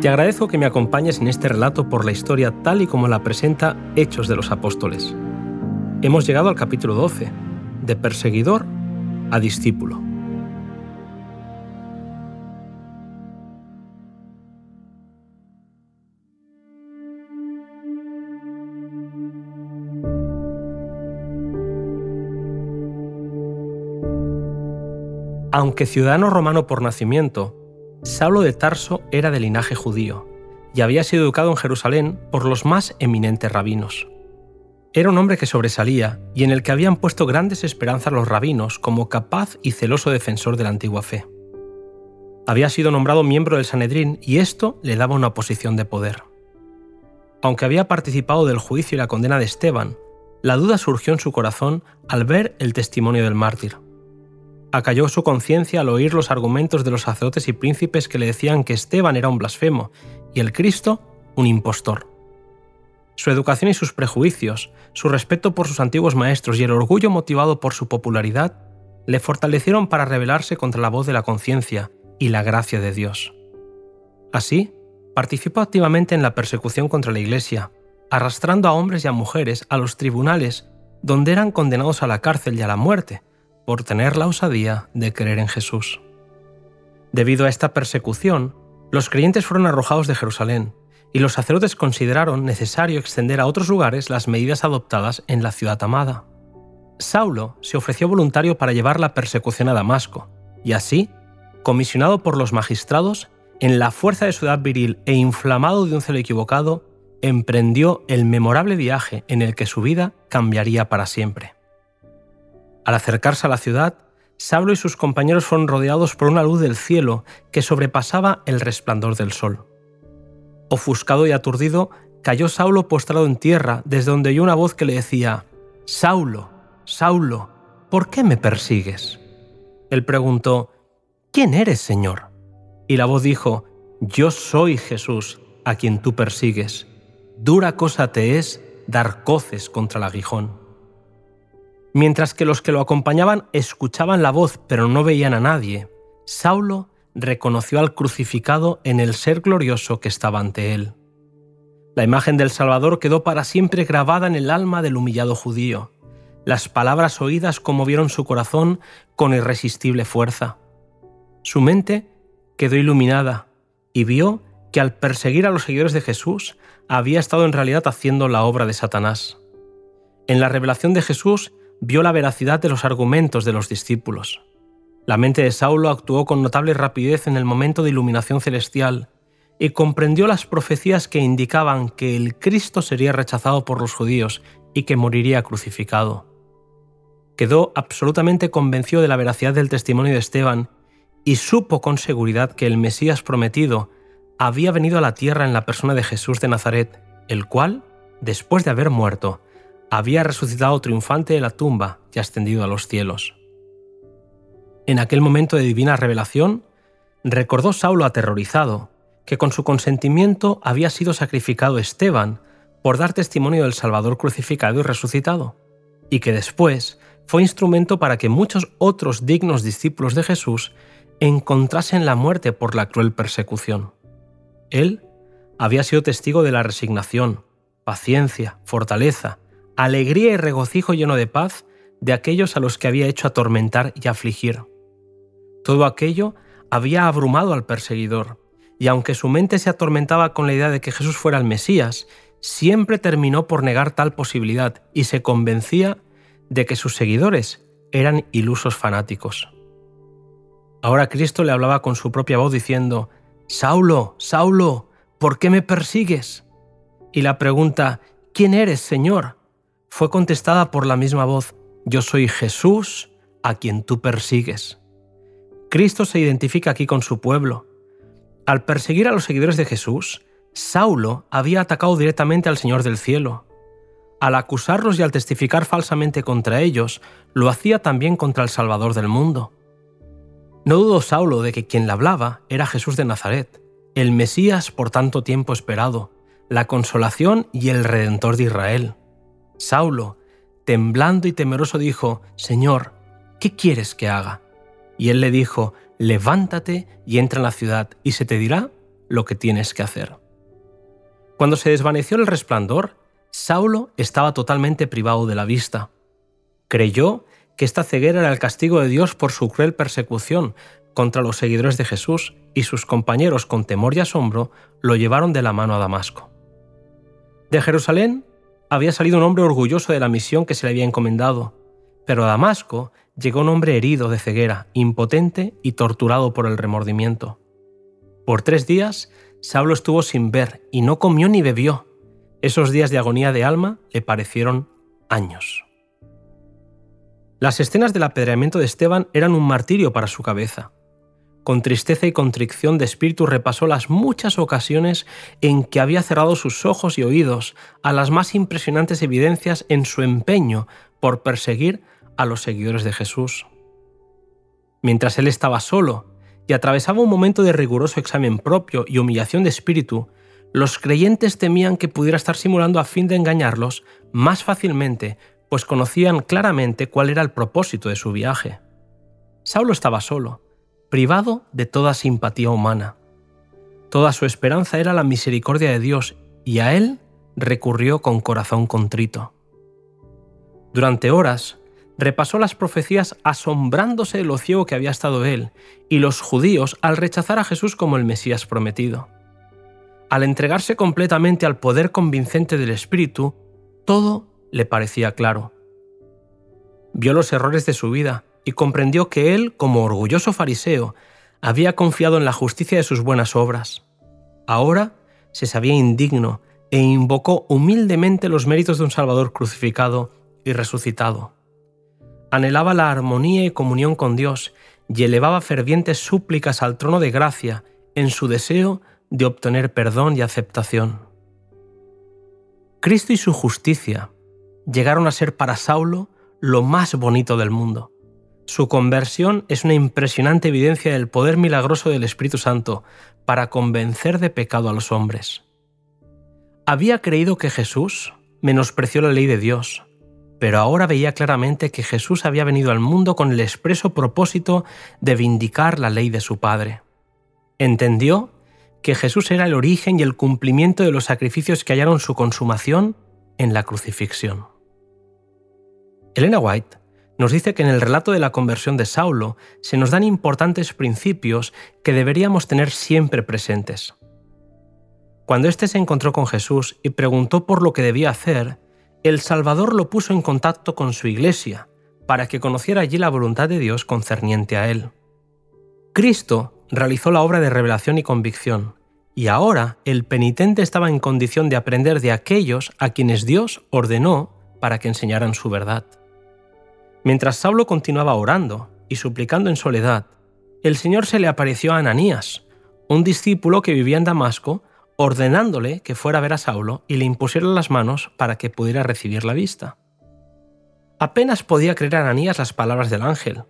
Te agradezco que me acompañes en este relato por la historia tal y como la presenta Hechos de los Apóstoles. Hemos llegado al capítulo 12, de perseguidor a discípulo. Aunque ciudadano romano por nacimiento, Saulo de Tarso era de linaje judío y había sido educado en Jerusalén por los más eminentes rabinos. Era un hombre que sobresalía y en el que habían puesto grandes esperanzas los rabinos como capaz y celoso defensor de la antigua fe. Había sido nombrado miembro del Sanedrín y esto le daba una posición de poder. Aunque había participado del juicio y la condena de Esteban, la duda surgió en su corazón al ver el testimonio del mártir acalló su conciencia al oír los argumentos de los sacerdotes y príncipes que le decían que Esteban era un blasfemo y el Cristo un impostor. Su educación y sus prejuicios, su respeto por sus antiguos maestros y el orgullo motivado por su popularidad le fortalecieron para rebelarse contra la voz de la conciencia y la gracia de Dios. Así, participó activamente en la persecución contra la Iglesia, arrastrando a hombres y a mujeres a los tribunales donde eran condenados a la cárcel y a la muerte, por tener la osadía de creer en Jesús. Debido a esta persecución, los creyentes fueron arrojados de Jerusalén, y los sacerdotes consideraron necesario extender a otros lugares las medidas adoptadas en la ciudad amada. Saulo se ofreció voluntario para llevar la persecución a Damasco, y así, comisionado por los magistrados, en la fuerza de su edad viril e inflamado de un celo equivocado, emprendió el memorable viaje en el que su vida cambiaría para siempre. Al acercarse a la ciudad, Saulo y sus compañeros fueron rodeados por una luz del cielo que sobrepasaba el resplandor del sol. Ofuscado y aturdido, cayó Saulo postrado en tierra, desde donde oyó una voz que le decía, Saulo, Saulo, ¿por qué me persigues? Él preguntó, ¿quién eres, Señor? Y la voz dijo, Yo soy Jesús, a quien tú persigues. Dura cosa te es dar coces contra el aguijón. Mientras que los que lo acompañaban escuchaban la voz pero no veían a nadie, Saulo reconoció al crucificado en el ser glorioso que estaba ante él. La imagen del Salvador quedó para siempre grabada en el alma del humillado judío. Las palabras oídas conmovieron su corazón con irresistible fuerza. Su mente quedó iluminada y vio que al perseguir a los seguidores de Jesús había estado en realidad haciendo la obra de Satanás. En la revelación de Jesús vio la veracidad de los argumentos de los discípulos. La mente de Saulo actuó con notable rapidez en el momento de iluminación celestial y comprendió las profecías que indicaban que el Cristo sería rechazado por los judíos y que moriría crucificado. Quedó absolutamente convencido de la veracidad del testimonio de Esteban y supo con seguridad que el Mesías prometido había venido a la tierra en la persona de Jesús de Nazaret, el cual, después de haber muerto, había resucitado triunfante de la tumba y ascendido a los cielos. En aquel momento de divina revelación, recordó Saulo aterrorizado que con su consentimiento había sido sacrificado Esteban por dar testimonio del Salvador crucificado y resucitado, y que después fue instrumento para que muchos otros dignos discípulos de Jesús encontrasen la muerte por la cruel persecución. Él había sido testigo de la resignación, paciencia, fortaleza alegría y regocijo lleno de paz de aquellos a los que había hecho atormentar y afligir. Todo aquello había abrumado al perseguidor, y aunque su mente se atormentaba con la idea de que Jesús fuera el Mesías, siempre terminó por negar tal posibilidad y se convencía de que sus seguidores eran ilusos fanáticos. Ahora Cristo le hablaba con su propia voz diciendo, Saulo, Saulo, ¿por qué me persigues? Y la pregunta, ¿quién eres, Señor? Fue contestada por la misma voz, Yo soy Jesús a quien tú persigues. Cristo se identifica aquí con su pueblo. Al perseguir a los seguidores de Jesús, Saulo había atacado directamente al Señor del cielo. Al acusarlos y al testificar falsamente contra ellos, lo hacía también contra el Salvador del mundo. No dudó Saulo de que quien le hablaba era Jesús de Nazaret, el Mesías por tanto tiempo esperado, la consolación y el Redentor de Israel. Saulo, temblando y temeroso, dijo, Señor, ¿qué quieres que haga? y él le dijo, levántate y entra en la ciudad, y se te dirá lo que tienes que hacer. Cuando se desvaneció el resplandor, Saulo estaba totalmente privado de la vista. Creyó que esta ceguera era el castigo de Dios por su cruel persecución contra los seguidores de Jesús y sus compañeros con temor y asombro lo llevaron de la mano a Damasco. De Jerusalén había salido un hombre orgulloso de la misión que se le había encomendado, pero a Damasco llegó un hombre herido de ceguera, impotente y torturado por el remordimiento. Por tres días, Saulo estuvo sin ver y no comió ni bebió. Esos días de agonía de alma le parecieron años. Las escenas del apedreamiento de Esteban eran un martirio para su cabeza. Con tristeza y contrición de espíritu repasó las muchas ocasiones en que había cerrado sus ojos y oídos a las más impresionantes evidencias en su empeño por perseguir a los seguidores de Jesús. Mientras él estaba solo y atravesaba un momento de riguroso examen propio y humillación de espíritu, los creyentes temían que pudiera estar simulando a fin de engañarlos más fácilmente, pues conocían claramente cuál era el propósito de su viaje. Saulo estaba solo, privado de toda simpatía humana. Toda su esperanza era la misericordia de Dios y a él recurrió con corazón contrito. Durante horas repasó las profecías asombrándose de lo ciego que había estado él y los judíos al rechazar a Jesús como el Mesías prometido. Al entregarse completamente al poder convincente del Espíritu, todo le parecía claro. Vio los errores de su vida y comprendió que él, como orgulloso fariseo, había confiado en la justicia de sus buenas obras. Ahora se sabía indigno e invocó humildemente los méritos de un Salvador crucificado y resucitado anhelaba la armonía y comunión con Dios y elevaba fervientes súplicas al trono de gracia en su deseo de obtener perdón y aceptación. Cristo y su justicia llegaron a ser para Saulo lo más bonito del mundo. Su conversión es una impresionante evidencia del poder milagroso del Espíritu Santo para convencer de pecado a los hombres. Había creído que Jesús menospreció la ley de Dios, pero ahora veía claramente que Jesús había venido al mundo con el expreso propósito de vindicar la ley de su Padre. Entendió que Jesús era el origen y el cumplimiento de los sacrificios que hallaron su consumación en la crucifixión. Elena White nos dice que en el relato de la conversión de Saulo se nos dan importantes principios que deberíamos tener siempre presentes. Cuando éste se encontró con Jesús y preguntó por lo que debía hacer, el Salvador lo puso en contacto con su iglesia, para que conociera allí la voluntad de Dios concerniente a él. Cristo realizó la obra de revelación y convicción, y ahora el penitente estaba en condición de aprender de aquellos a quienes Dios ordenó para que enseñaran su verdad. Mientras Saulo continuaba orando y suplicando en soledad, el Señor se le apareció a Ananías, un discípulo que vivía en Damasco, ordenándole que fuera a ver a Saulo y le impusiera las manos para que pudiera recibir la vista. Apenas podía creer Ananías las palabras del ángel.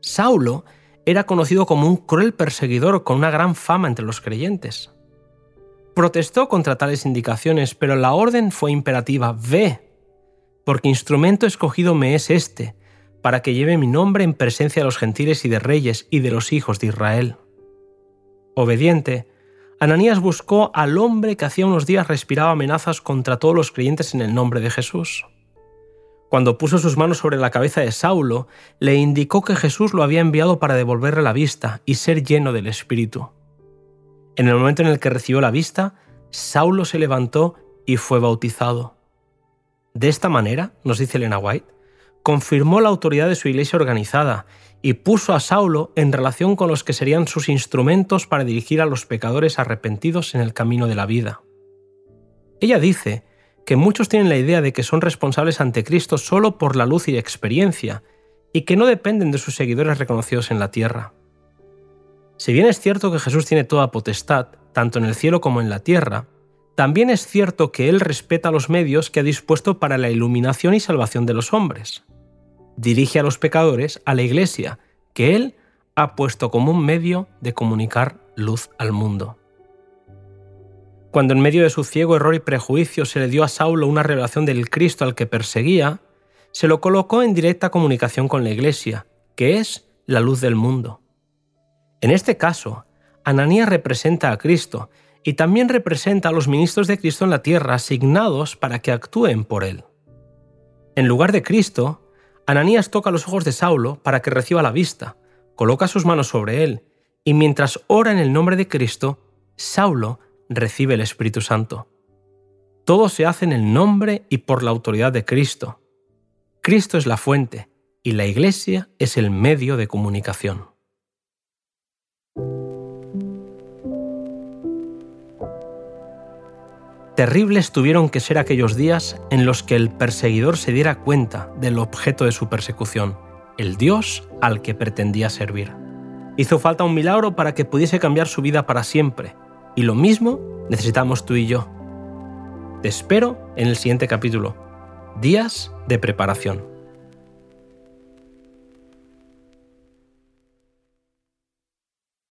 Saulo era conocido como un cruel perseguidor con una gran fama entre los creyentes. Protestó contra tales indicaciones, pero la orden fue imperativa, ve, porque instrumento escogido me es este, para que lleve mi nombre en presencia de los gentiles y de reyes y de los hijos de Israel. Obediente, Ananías buscó al hombre que hacía unos días respiraba amenazas contra todos los creyentes en el nombre de Jesús. Cuando puso sus manos sobre la cabeza de Saulo, le indicó que Jesús lo había enviado para devolverle la vista y ser lleno del Espíritu. En el momento en el que recibió la vista, Saulo se levantó y fue bautizado. De esta manera, nos dice Elena White, confirmó la autoridad de su iglesia organizada y puso a Saulo en relación con los que serían sus instrumentos para dirigir a los pecadores arrepentidos en el camino de la vida. Ella dice que muchos tienen la idea de que son responsables ante Cristo solo por la luz y experiencia, y que no dependen de sus seguidores reconocidos en la tierra. Si bien es cierto que Jesús tiene toda potestad, tanto en el cielo como en la tierra, también es cierto que Él respeta los medios que ha dispuesto para la iluminación y salvación de los hombres dirige a los pecadores a la iglesia, que Él ha puesto como un medio de comunicar luz al mundo. Cuando en medio de su ciego error y prejuicio se le dio a Saulo una revelación del Cristo al que perseguía, se lo colocó en directa comunicación con la iglesia, que es la luz del mundo. En este caso, Ananías representa a Cristo y también representa a los ministros de Cristo en la tierra asignados para que actúen por él. En lugar de Cristo, Ananías toca los ojos de Saulo para que reciba la vista, coloca sus manos sobre él y mientras ora en el nombre de Cristo, Saulo recibe el Espíritu Santo. Todo se hace en el nombre y por la autoridad de Cristo. Cristo es la fuente y la Iglesia es el medio de comunicación. Terribles tuvieron que ser aquellos días en los que el perseguidor se diera cuenta del objeto de su persecución, el Dios al que pretendía servir. Hizo falta un milagro para que pudiese cambiar su vida para siempre, y lo mismo necesitamos tú y yo. Te espero en el siguiente capítulo. Días de preparación.